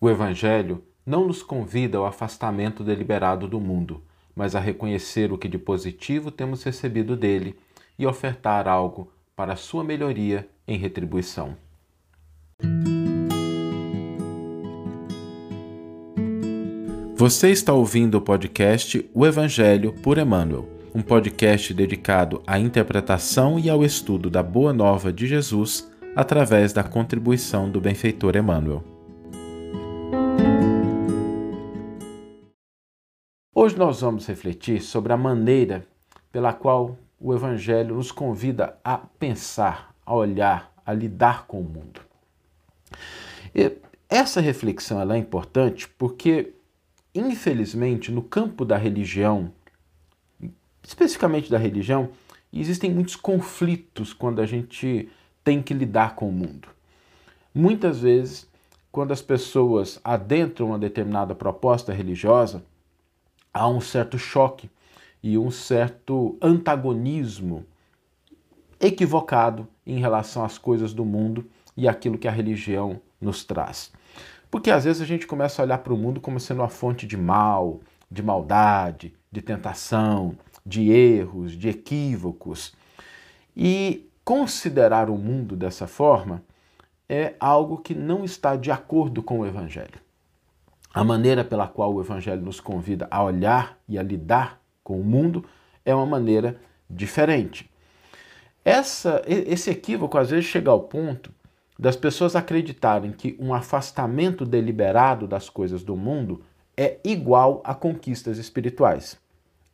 O Evangelho não nos convida ao afastamento deliberado do mundo, mas a reconhecer o que de positivo temos recebido dele e ofertar algo para a sua melhoria em retribuição. Você está ouvindo o podcast O Evangelho por Emmanuel, um podcast dedicado à interpretação e ao estudo da Boa Nova de Jesus através da contribuição do benfeitor Emmanuel. Hoje nós vamos refletir sobre a maneira pela qual o Evangelho nos convida a pensar, a olhar, a lidar com o mundo. E essa reflexão é importante porque, infelizmente, no campo da religião, especificamente da religião, existem muitos conflitos quando a gente tem que lidar com o mundo. Muitas vezes, quando as pessoas adentram uma determinada proposta religiosa, há um certo choque e um certo antagonismo equivocado em relação às coisas do mundo e aquilo que a religião nos traz. Porque às vezes a gente começa a olhar para o mundo como sendo uma fonte de mal, de maldade, de tentação, de erros, de equívocos. E considerar o mundo dessa forma é algo que não está de acordo com o Evangelho. A maneira pela qual o Evangelho nos convida a olhar e a lidar com o mundo é uma maneira diferente. Essa, esse equívoco às vezes chega ao ponto das pessoas acreditarem que um afastamento deliberado das coisas do mundo é igual a conquistas espirituais.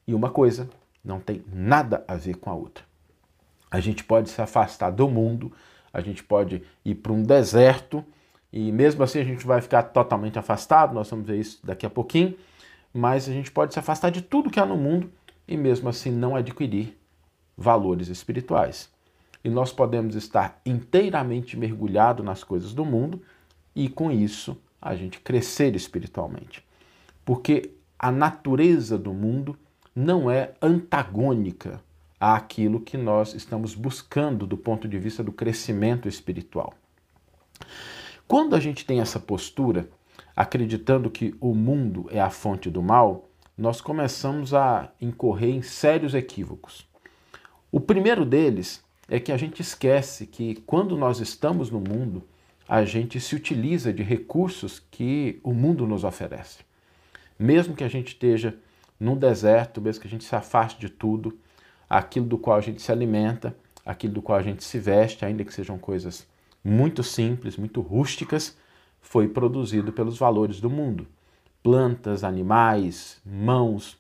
E uma coisa não tem nada a ver com a outra. A gente pode se afastar do mundo, a gente pode ir para um deserto e mesmo assim a gente vai ficar totalmente afastado, nós vamos ver isso daqui a pouquinho, mas a gente pode se afastar de tudo que há no mundo e mesmo assim não adquirir valores espirituais. E nós podemos estar inteiramente mergulhado nas coisas do mundo e com isso a gente crescer espiritualmente. Porque a natureza do mundo não é antagônica àquilo que nós estamos buscando do ponto de vista do crescimento espiritual. Quando a gente tem essa postura, acreditando que o mundo é a fonte do mal, nós começamos a incorrer em sérios equívocos. O primeiro deles é que a gente esquece que quando nós estamos no mundo, a gente se utiliza de recursos que o mundo nos oferece. Mesmo que a gente esteja num deserto, mesmo que a gente se afaste de tudo, aquilo do qual a gente se alimenta, aquilo do qual a gente se veste, ainda que sejam coisas muito simples, muito rústicas, foi produzido pelos valores do mundo. Plantas, animais, mãos,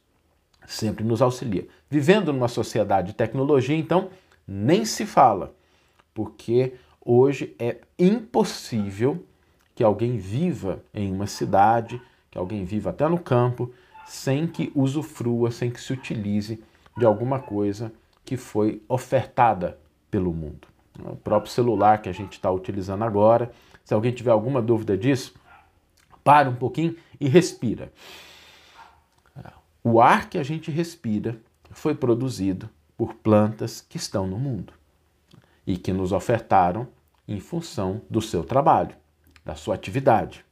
sempre nos auxilia. Vivendo numa sociedade de tecnologia, então, nem se fala, porque hoje é impossível que alguém viva em uma cidade, que alguém viva até no campo, sem que usufrua, sem que se utilize de alguma coisa que foi ofertada pelo mundo o próprio celular que a gente está utilizando agora. Se alguém tiver alguma dúvida disso, para um pouquinho e respira. O ar que a gente respira foi produzido por plantas que estão no mundo e que nos ofertaram em função do seu trabalho, da sua atividade.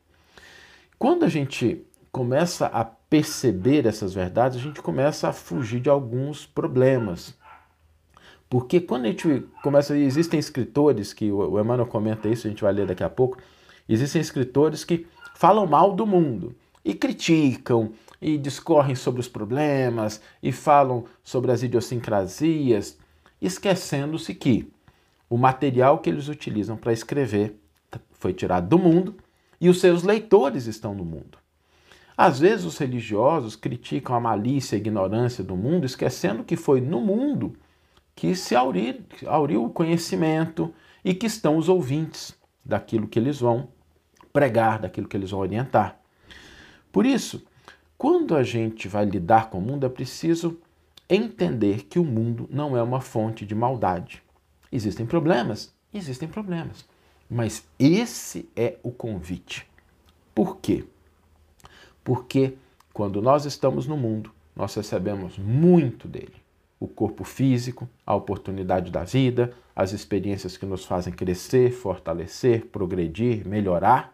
Quando a gente começa a perceber essas verdades, a gente começa a fugir de alguns problemas porque quando a gente começa, existem escritores que o Emmanuel comenta isso, a gente vai ler daqui a pouco. Existem escritores que falam mal do mundo e criticam e discorrem sobre os problemas e falam sobre as idiosincrasias, esquecendo-se que o material que eles utilizam para escrever foi tirado do mundo e os seus leitores estão no mundo. Às vezes os religiosos criticam a malícia e a ignorância do mundo, esquecendo que foi no mundo que se auriu o conhecimento e que estão os ouvintes daquilo que eles vão pregar, daquilo que eles vão orientar. Por isso, quando a gente vai lidar com o mundo, é preciso entender que o mundo não é uma fonte de maldade. Existem problemas? Existem problemas. Mas esse é o convite. Por quê? Porque quando nós estamos no mundo, nós recebemos muito dele o corpo físico, a oportunidade da vida, as experiências que nos fazem crescer, fortalecer, progredir, melhorar.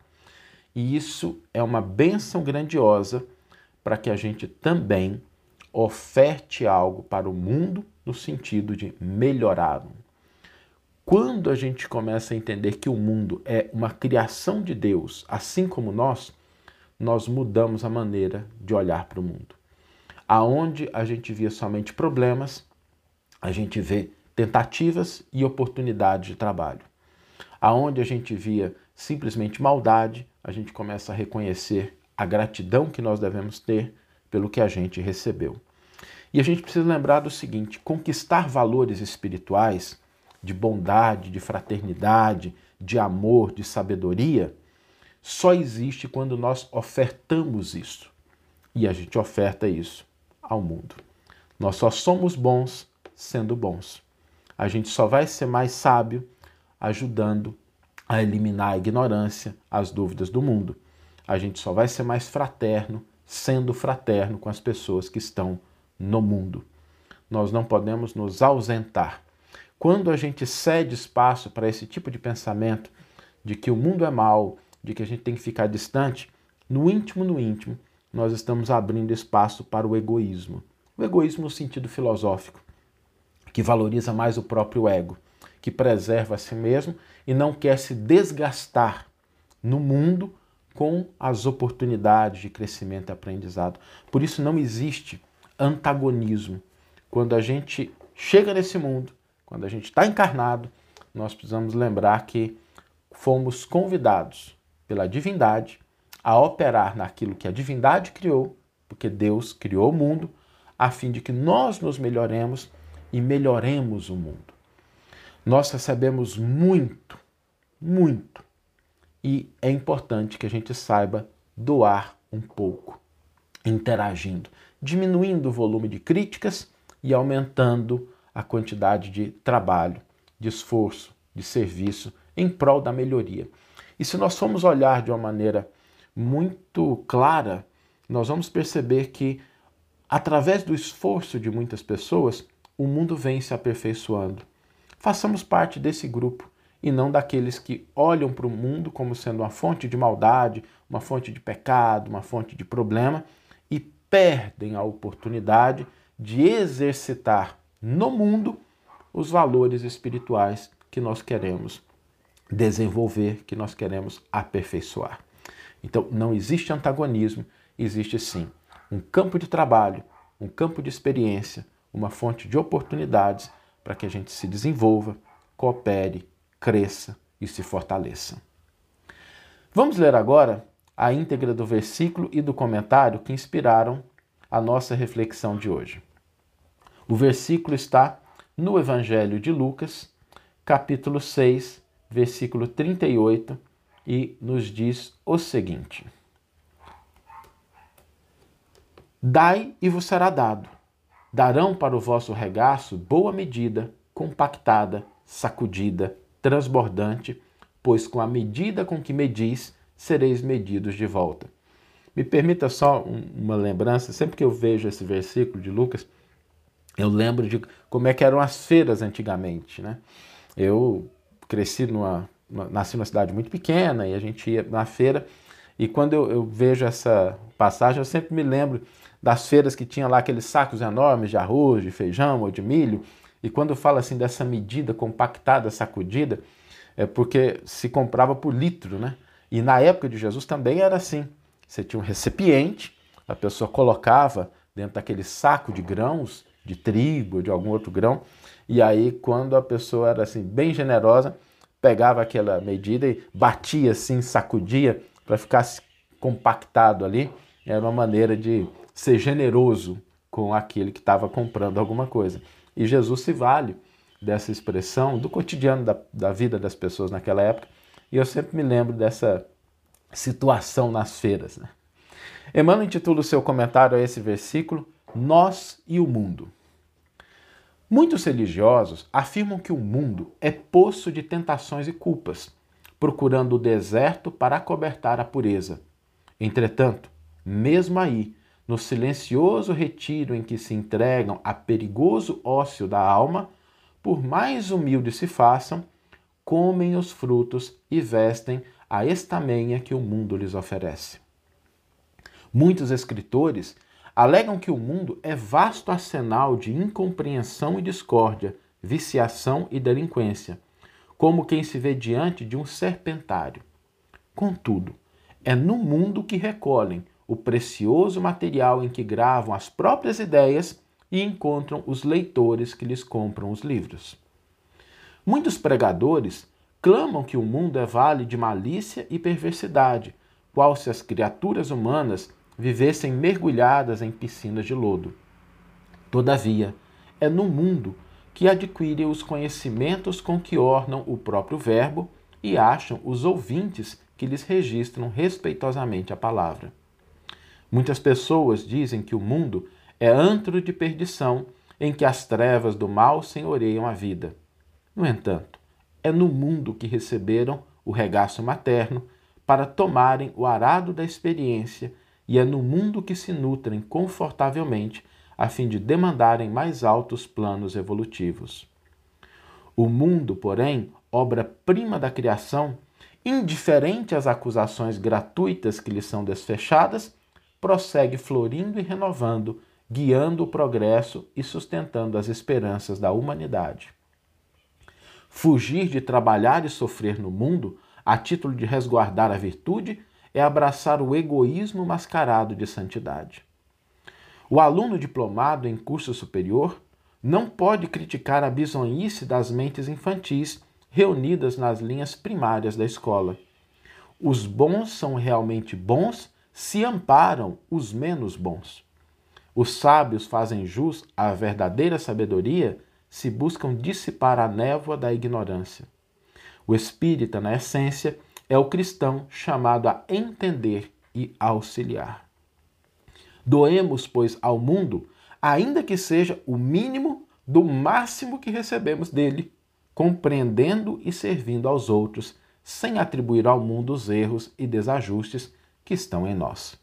E isso é uma bênção grandiosa para que a gente também oferte algo para o mundo no sentido de melhorá-lo. Quando a gente começa a entender que o mundo é uma criação de Deus, assim como nós, nós mudamos a maneira de olhar para o mundo. Aonde a gente via somente problemas, a gente vê tentativas e oportunidades de trabalho. Aonde a gente via simplesmente maldade, a gente começa a reconhecer a gratidão que nós devemos ter pelo que a gente recebeu. E a gente precisa lembrar do seguinte: conquistar valores espirituais de bondade, de fraternidade, de amor, de sabedoria, só existe quando nós ofertamos isso. E a gente oferta isso ao mundo. Nós só somos bons sendo bons. A gente só vai ser mais sábio ajudando a eliminar a ignorância, as dúvidas do mundo. A gente só vai ser mais fraterno sendo fraterno com as pessoas que estão no mundo. Nós não podemos nos ausentar. Quando a gente cede espaço para esse tipo de pensamento de que o mundo é mal, de que a gente tem que ficar distante, no íntimo, no íntimo, nós estamos abrindo espaço para o egoísmo. O egoísmo no sentido filosófico, que valoriza mais o próprio ego, que preserva a si mesmo e não quer se desgastar no mundo com as oportunidades de crescimento e aprendizado. Por isso não existe antagonismo. Quando a gente chega nesse mundo, quando a gente está encarnado, nós precisamos lembrar que fomos convidados pela divindade a operar naquilo que a divindade criou, porque Deus criou o mundo, a fim de que nós nos melhoremos e melhoremos o mundo. Nós recebemos muito, muito, e é importante que a gente saiba doar um pouco, interagindo diminuindo o volume de críticas e aumentando a quantidade de trabalho, de esforço, de serviço em prol da melhoria. E se nós formos olhar de uma maneira muito clara, nós vamos perceber que, através do esforço de muitas pessoas, o mundo vem se aperfeiçoando. Façamos parte desse grupo e não daqueles que olham para o mundo como sendo uma fonte de maldade, uma fonte de pecado, uma fonte de problema perdem a oportunidade de exercitar no mundo os valores espirituais que nós queremos desenvolver, que nós queremos aperfeiçoar. Então, não existe antagonismo, existe sim um campo de trabalho, um campo de experiência, uma fonte de oportunidades para que a gente se desenvolva, coopere, cresça e se fortaleça. Vamos ler agora a íntegra do versículo e do comentário que inspiraram a nossa reflexão de hoje. O versículo está no Evangelho de Lucas, capítulo 6, versículo 38, e nos diz o seguinte: Dai e vos será dado. Darão para o vosso regaço boa medida, compactada, sacudida, transbordante, pois com a medida com que medis, sereis medidos de volta. Me permita só uma lembrança, sempre que eu vejo esse versículo de Lucas, eu lembro de como é que eram as feiras antigamente, né? Eu cresci numa, nasci numa cidade muito pequena e a gente ia na feira e quando eu, eu vejo essa passagem eu sempre me lembro das feiras que tinha lá aqueles sacos enormes de arroz, de feijão ou de milho e quando fala assim dessa medida compactada, sacudida, é porque se comprava por litro, né? E na época de Jesus também era assim. Você tinha um recipiente, a pessoa colocava dentro daquele saco de grãos, de trigo, de algum outro grão, e aí quando a pessoa era assim bem generosa, pegava aquela medida e batia assim, sacudia para ficar compactado ali. Era uma maneira de ser generoso com aquele que estava comprando alguma coisa. E Jesus se vale dessa expressão do cotidiano da, da vida das pessoas naquela época e eu sempre me lembro dessa situação nas feiras. Né? Emmanuel intitula o seu comentário a esse versículo Nós e o Mundo. Muitos religiosos afirmam que o mundo é poço de tentações e culpas, procurando o deserto para acobertar a pureza. Entretanto, mesmo aí, no silencioso retiro em que se entregam a perigoso ócio da alma, por mais humildes se façam, comem os frutos e vestem a estamenha que o mundo lhes oferece. Muitos escritores alegam que o mundo é vasto arsenal de incompreensão e discórdia, viciação e delinquência, como quem se vê diante de um serpentário. Contudo, é no mundo que recolhem o precioso material em que gravam as próprias ideias e encontram os leitores que lhes compram os livros. Muitos pregadores clamam que o mundo é vale de malícia e perversidade, qual se as criaturas humanas vivessem mergulhadas em piscinas de lodo. Todavia, é no mundo que adquirem os conhecimentos com que ornam o próprio Verbo e acham os ouvintes que lhes registram respeitosamente a palavra. Muitas pessoas dizem que o mundo é antro de perdição em que as trevas do mal senhoreiam a vida. No entanto, é no mundo que receberam o regaço materno para tomarem o arado da experiência e é no mundo que se nutrem confortavelmente a fim de demandarem mais altos planos evolutivos. O mundo, porém, obra-prima da criação, indiferente às acusações gratuitas que lhe são desfechadas, prossegue florindo e renovando, guiando o progresso e sustentando as esperanças da humanidade. Fugir de trabalhar e sofrer no mundo, a título de resguardar a virtude, é abraçar o egoísmo mascarado de santidade. O aluno diplomado em curso superior não pode criticar a bisonhice das mentes infantis reunidas nas linhas primárias da escola. Os bons são realmente bons se amparam os menos bons. Os sábios fazem jus à verdadeira sabedoria se buscam dissipar a névoa da ignorância. O espírita, na essência, é o cristão chamado a entender e auxiliar. Doemos, pois, ao mundo, ainda que seja o mínimo do máximo que recebemos dele, compreendendo e servindo aos outros, sem atribuir ao mundo os erros e desajustes que estão em nós.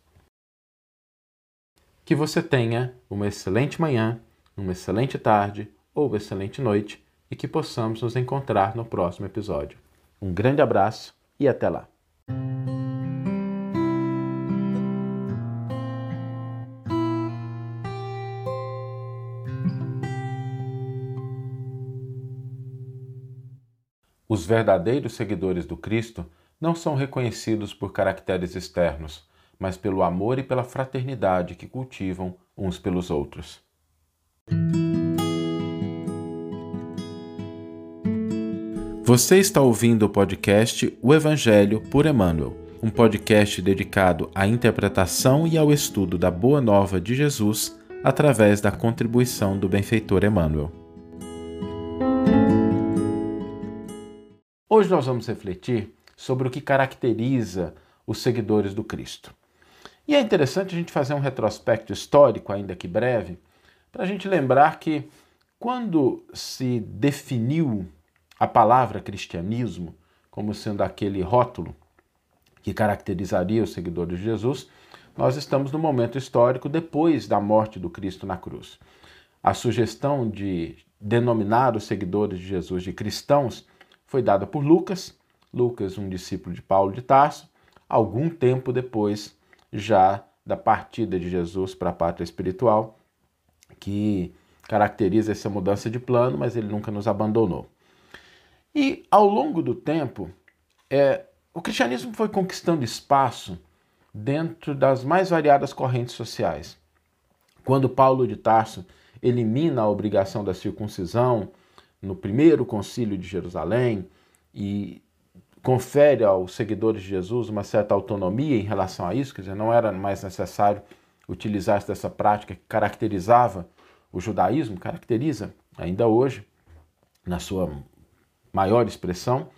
Que você tenha uma excelente manhã, uma excelente tarde ou uma excelente noite e que possamos nos encontrar no próximo episódio. Um grande abraço e até lá! Os verdadeiros seguidores do Cristo não são reconhecidos por caracteres externos, mas pelo amor e pela fraternidade que cultivam uns pelos outros. Você está ouvindo o podcast O Evangelho por Emmanuel, um podcast dedicado à interpretação e ao estudo da Boa Nova de Jesus através da contribuição do benfeitor Emmanuel. Hoje nós vamos refletir sobre o que caracteriza os seguidores do Cristo. E é interessante a gente fazer um retrospecto histórico, ainda que breve, para a gente lembrar que quando se definiu a palavra cristianismo como sendo aquele rótulo que caracterizaria os seguidores de Jesus, nós estamos no momento histórico depois da morte do Cristo na cruz. A sugestão de denominar os seguidores de Jesus de cristãos foi dada por Lucas, Lucas, um discípulo de Paulo de Tarso, algum tempo depois já da partida de Jesus para a pátria espiritual, que caracteriza essa mudança de plano, mas ele nunca nos abandonou. E ao longo do tempo, é, o cristianismo foi conquistando espaço dentro das mais variadas correntes sociais. Quando Paulo de Tarso elimina a obrigação da circuncisão no primeiro concílio de Jerusalém e confere aos seguidores de Jesus uma certa autonomia em relação a isso, quer dizer, não era mais necessário utilizar dessa prática que caracterizava o judaísmo, caracteriza ainda hoje, na sua maior expressão.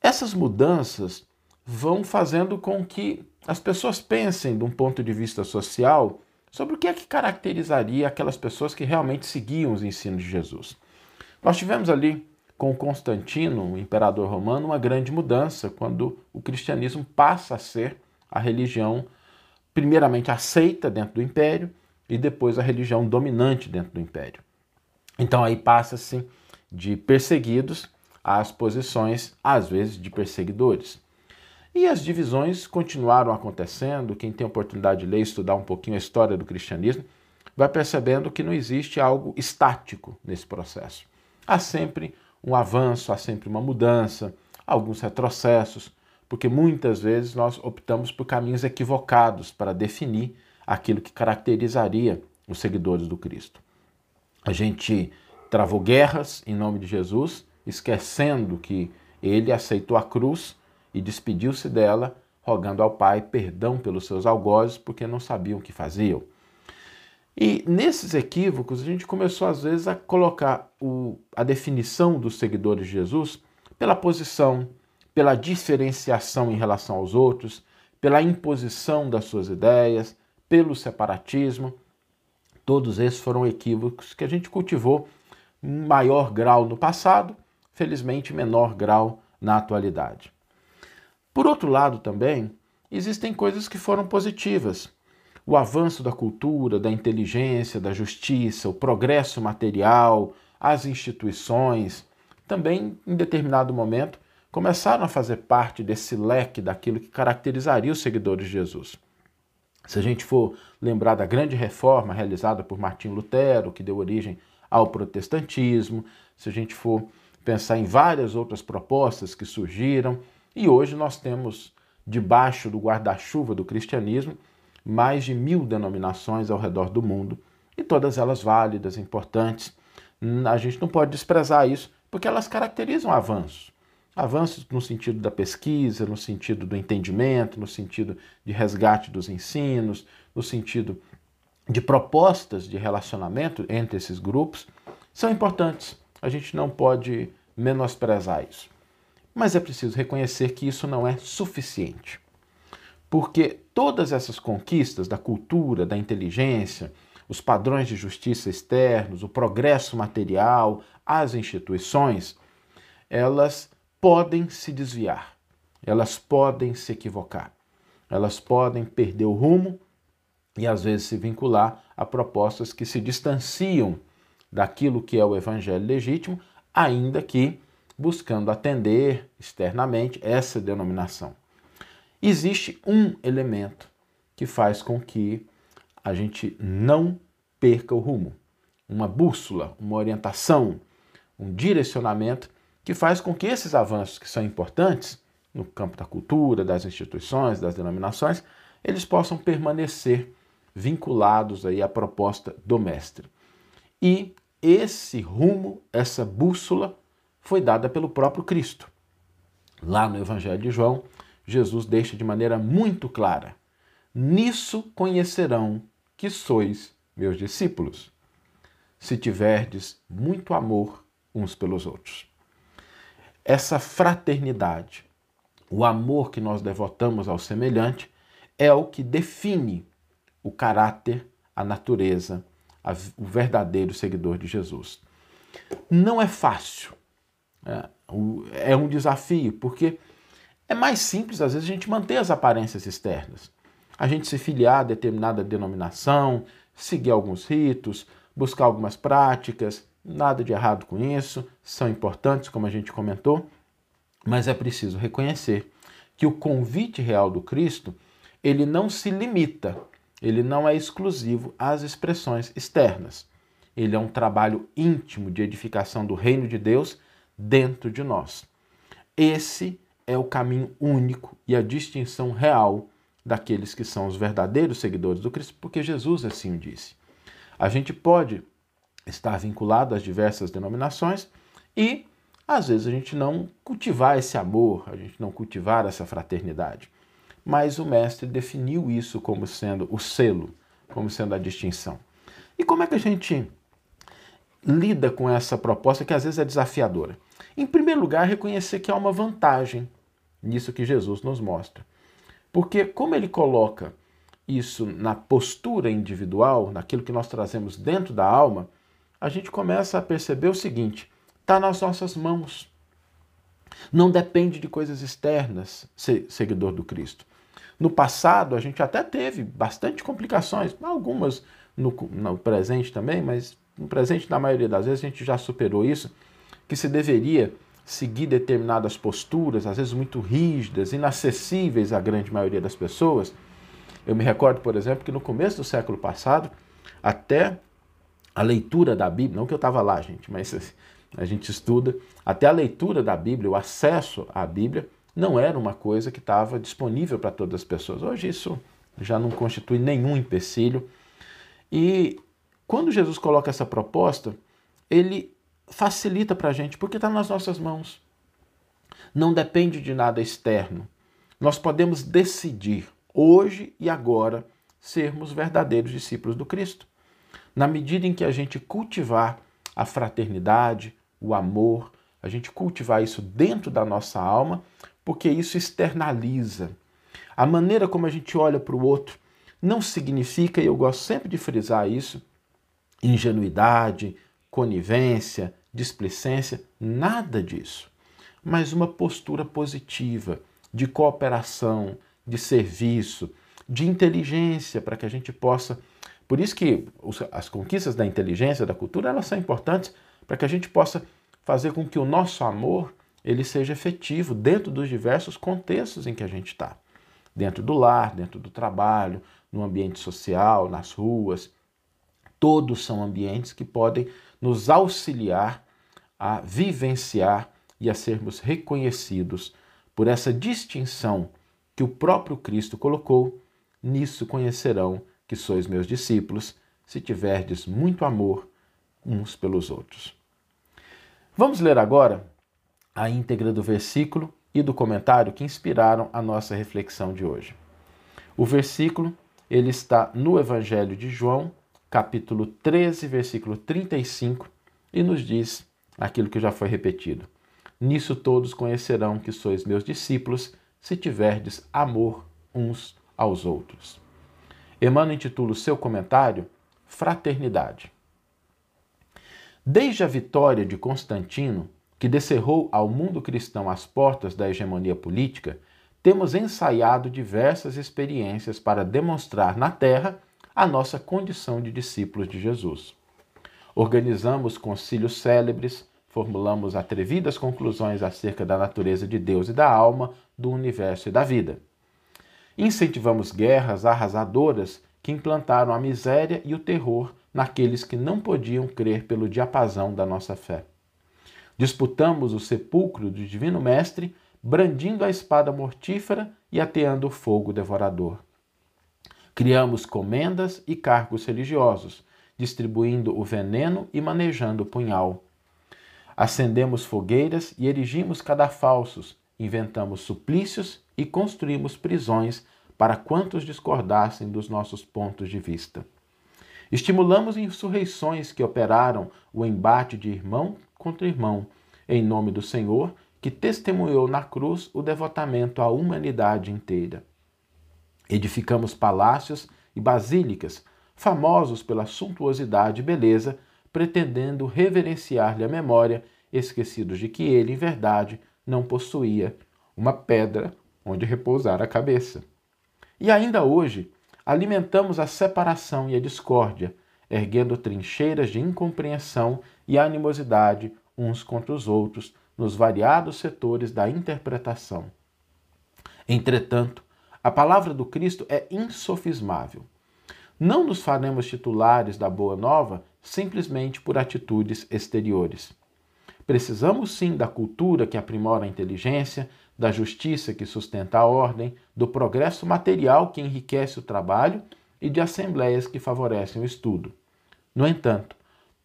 Essas mudanças vão fazendo com que as pessoas pensem, de um ponto de vista social, sobre o que é que caracterizaria aquelas pessoas que realmente seguiam os ensinos de Jesus. Nós tivemos ali com Constantino, o imperador romano, uma grande mudança quando o cristianismo passa a ser a religião primeiramente aceita dentro do império e depois a religião dominante dentro do império. Então aí passa-se de perseguidos às posições, às vezes, de perseguidores. E as divisões continuaram acontecendo. Quem tem oportunidade de ler estudar um pouquinho a história do cristianismo vai percebendo que não existe algo estático nesse processo. Há sempre um avanço, há sempre uma mudança, alguns retrocessos, porque muitas vezes nós optamos por caminhos equivocados para definir aquilo que caracterizaria os seguidores do Cristo. A gente travou guerras em nome de Jesus, esquecendo que ele aceitou a cruz e despediu-se dela, rogando ao Pai perdão pelos seus algozes, porque não sabiam o que faziam. E nesses equívocos, a gente começou às vezes a colocar o, a definição dos seguidores de Jesus pela posição, pela diferenciação em relação aos outros, pela imposição das suas ideias, pelo separatismo. Todos esses foram equívocos que a gente cultivou maior grau no passado, felizmente menor grau na atualidade. Por outro lado, também, existem coisas que foram positivas. O avanço da cultura, da inteligência, da justiça, o progresso material, as instituições, também, em determinado momento, começaram a fazer parte desse leque daquilo que caracterizaria os seguidores de Jesus. Se a gente for lembrar da grande reforma realizada por Martim Lutero, que deu origem ao protestantismo, se a gente for pensar em várias outras propostas que surgiram, e hoje nós temos, debaixo do guarda-chuva do cristianismo, mais de mil denominações ao redor do mundo, e todas elas válidas, importantes. A gente não pode desprezar isso, porque elas caracterizam avanços avanços no sentido da pesquisa, no sentido do entendimento, no sentido de resgate dos ensinos, no sentido de propostas de relacionamento entre esses grupos, são importantes. A gente não pode menosprezar isso. Mas é preciso reconhecer que isso não é suficiente. Porque todas essas conquistas da cultura, da inteligência, os padrões de justiça externos, o progresso material, as instituições, elas podem se desviar, elas podem se equivocar, elas podem perder o rumo e às vezes se vincular a propostas que se distanciam daquilo que é o evangelho legítimo, ainda que buscando atender externamente essa denominação. Existe um elemento que faz com que a gente não perca o rumo, uma bússola, uma orientação, um direcionamento que faz com que esses avanços que são importantes no campo da cultura, das instituições, das denominações, eles possam permanecer vinculados aí à proposta do mestre. E esse rumo, essa bússola foi dada pelo próprio Cristo. Lá no Evangelho de João, Jesus deixa de maneira muito clara: Nisso conhecerão que sois meus discípulos, se tiverdes muito amor uns pelos outros essa fraternidade, o amor que nós devotamos ao semelhante, é o que define o caráter, a natureza, a, o verdadeiro seguidor de Jesus. Não é fácil, é, é um desafio, porque é mais simples, às vezes, a gente manter as aparências externas. A gente se filiar a determinada denominação, seguir alguns ritos, buscar algumas práticas, Nada de errado com isso, são importantes, como a gente comentou, mas é preciso reconhecer que o convite real do Cristo, ele não se limita, ele não é exclusivo às expressões externas. Ele é um trabalho íntimo de edificação do reino de Deus dentro de nós. Esse é o caminho único e a distinção real daqueles que são os verdadeiros seguidores do Cristo, porque Jesus assim o disse. A gente pode estar vinculado às diversas denominações e, às vezes, a gente não cultivar esse amor, a gente não cultivar essa fraternidade. Mas o mestre definiu isso como sendo o selo, como sendo a distinção. E como é que a gente lida com essa proposta que às vezes é desafiadora? Em primeiro lugar, reconhecer que há uma vantagem nisso que Jesus nos mostra. Porque, como ele coloca isso na postura individual, naquilo que nós trazemos dentro da alma, a gente começa a perceber o seguinte: está nas nossas mãos. Não depende de coisas externas ser seguidor do Cristo. No passado, a gente até teve bastante complicações, algumas no, no presente também, mas no presente, na maioria das vezes, a gente já superou isso, que se deveria seguir determinadas posturas, às vezes muito rígidas, inacessíveis à grande maioria das pessoas. Eu me recordo, por exemplo, que no começo do século passado, até a leitura da Bíblia, não que eu estava lá, gente, mas a gente estuda, até a leitura da Bíblia, o acesso à Bíblia, não era uma coisa que estava disponível para todas as pessoas. Hoje isso já não constitui nenhum empecilho. E quando Jesus coloca essa proposta, ele facilita para a gente, porque está nas nossas mãos. Não depende de nada externo. Nós podemos decidir, hoje e agora, sermos verdadeiros discípulos do Cristo. Na medida em que a gente cultivar a fraternidade, o amor, a gente cultivar isso dentro da nossa alma, porque isso externaliza. A maneira como a gente olha para o outro não significa, e eu gosto sempre de frisar isso, ingenuidade, conivência, displicência, nada disso. Mas uma postura positiva, de cooperação, de serviço, de inteligência, para que a gente possa. Por isso que as conquistas da inteligência, da cultura, elas são importantes para que a gente possa fazer com que o nosso amor ele seja efetivo dentro dos diversos contextos em que a gente está. Dentro do lar, dentro do trabalho, no ambiente social, nas ruas. Todos são ambientes que podem nos auxiliar a vivenciar e a sermos reconhecidos por essa distinção que o próprio Cristo colocou. Nisso conhecerão que sois meus discípulos, se tiverdes muito amor uns pelos outros. Vamos ler agora a íntegra do versículo e do comentário que inspiraram a nossa reflexão de hoje. O versículo ele está no Evangelho de João, capítulo 13, versículo 35, e nos diz aquilo que já foi repetido. Nisso todos conhecerão que sois meus discípulos, se tiverdes amor uns aos outros. Emmanuel intitula o seu comentário Fraternidade. Desde a vitória de Constantino, que descerrou ao mundo cristão as portas da hegemonia política, temos ensaiado diversas experiências para demonstrar na Terra a nossa condição de discípulos de Jesus. Organizamos concílios célebres, formulamos atrevidas conclusões acerca da natureza de Deus e da alma, do universo e da vida. Incentivamos guerras arrasadoras que implantaram a miséria e o terror naqueles que não podiam crer pelo diapasão da nossa fé. Disputamos o sepulcro do Divino Mestre, brandindo a espada mortífera e ateando o fogo devorador. Criamos comendas e cargos religiosos, distribuindo o veneno e manejando o punhal. Acendemos fogueiras e erigimos cadafalsos, inventamos suplícios e construímos prisões para quantos discordassem dos nossos pontos de vista. Estimulamos insurreições que operaram o embate de irmão contra irmão, em nome do Senhor, que testemunhou na cruz o devotamento à humanidade inteira. Edificamos palácios e basílicas, famosos pela suntuosidade e beleza, pretendendo reverenciar-lhe a memória, esquecidos de que ele, em verdade, não possuía uma pedra onde repousar a cabeça. E ainda hoje, alimentamos a separação e a discórdia, erguendo trincheiras de incompreensão e animosidade uns contra os outros nos variados setores da interpretação. Entretanto, a palavra do Cristo é insofismável. Não nos faremos titulares da Boa Nova simplesmente por atitudes exteriores. Precisamos sim da cultura que aprimora a inteligência, da justiça que sustenta a ordem, do progresso material que enriquece o trabalho e de assembleias que favorecem o estudo. No entanto,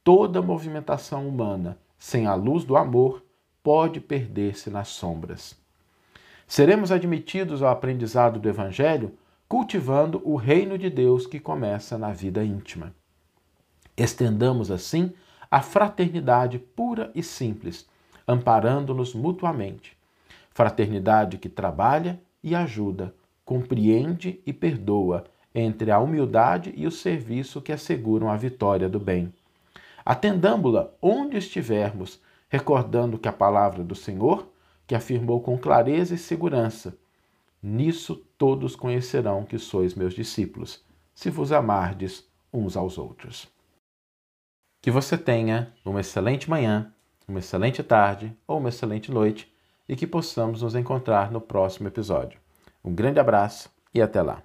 toda movimentação humana sem a luz do amor pode perder-se nas sombras. Seremos admitidos ao aprendizado do Evangelho cultivando o reino de Deus que começa na vida íntima. Estendamos assim a fraternidade pura e simples, amparando-nos mutuamente. Fraternidade que trabalha e ajuda, compreende e perdoa, entre a humildade e o serviço que asseguram a vitória do bem. Atendamo-la onde estivermos, recordando que a palavra do Senhor, que afirmou com clareza e segurança: Nisso todos conhecerão que sois meus discípulos, se vos amardes uns aos outros. Que você tenha uma excelente manhã uma excelente tarde ou uma excelente noite e que possamos nos encontrar no próximo episódio. Um grande abraço e até lá!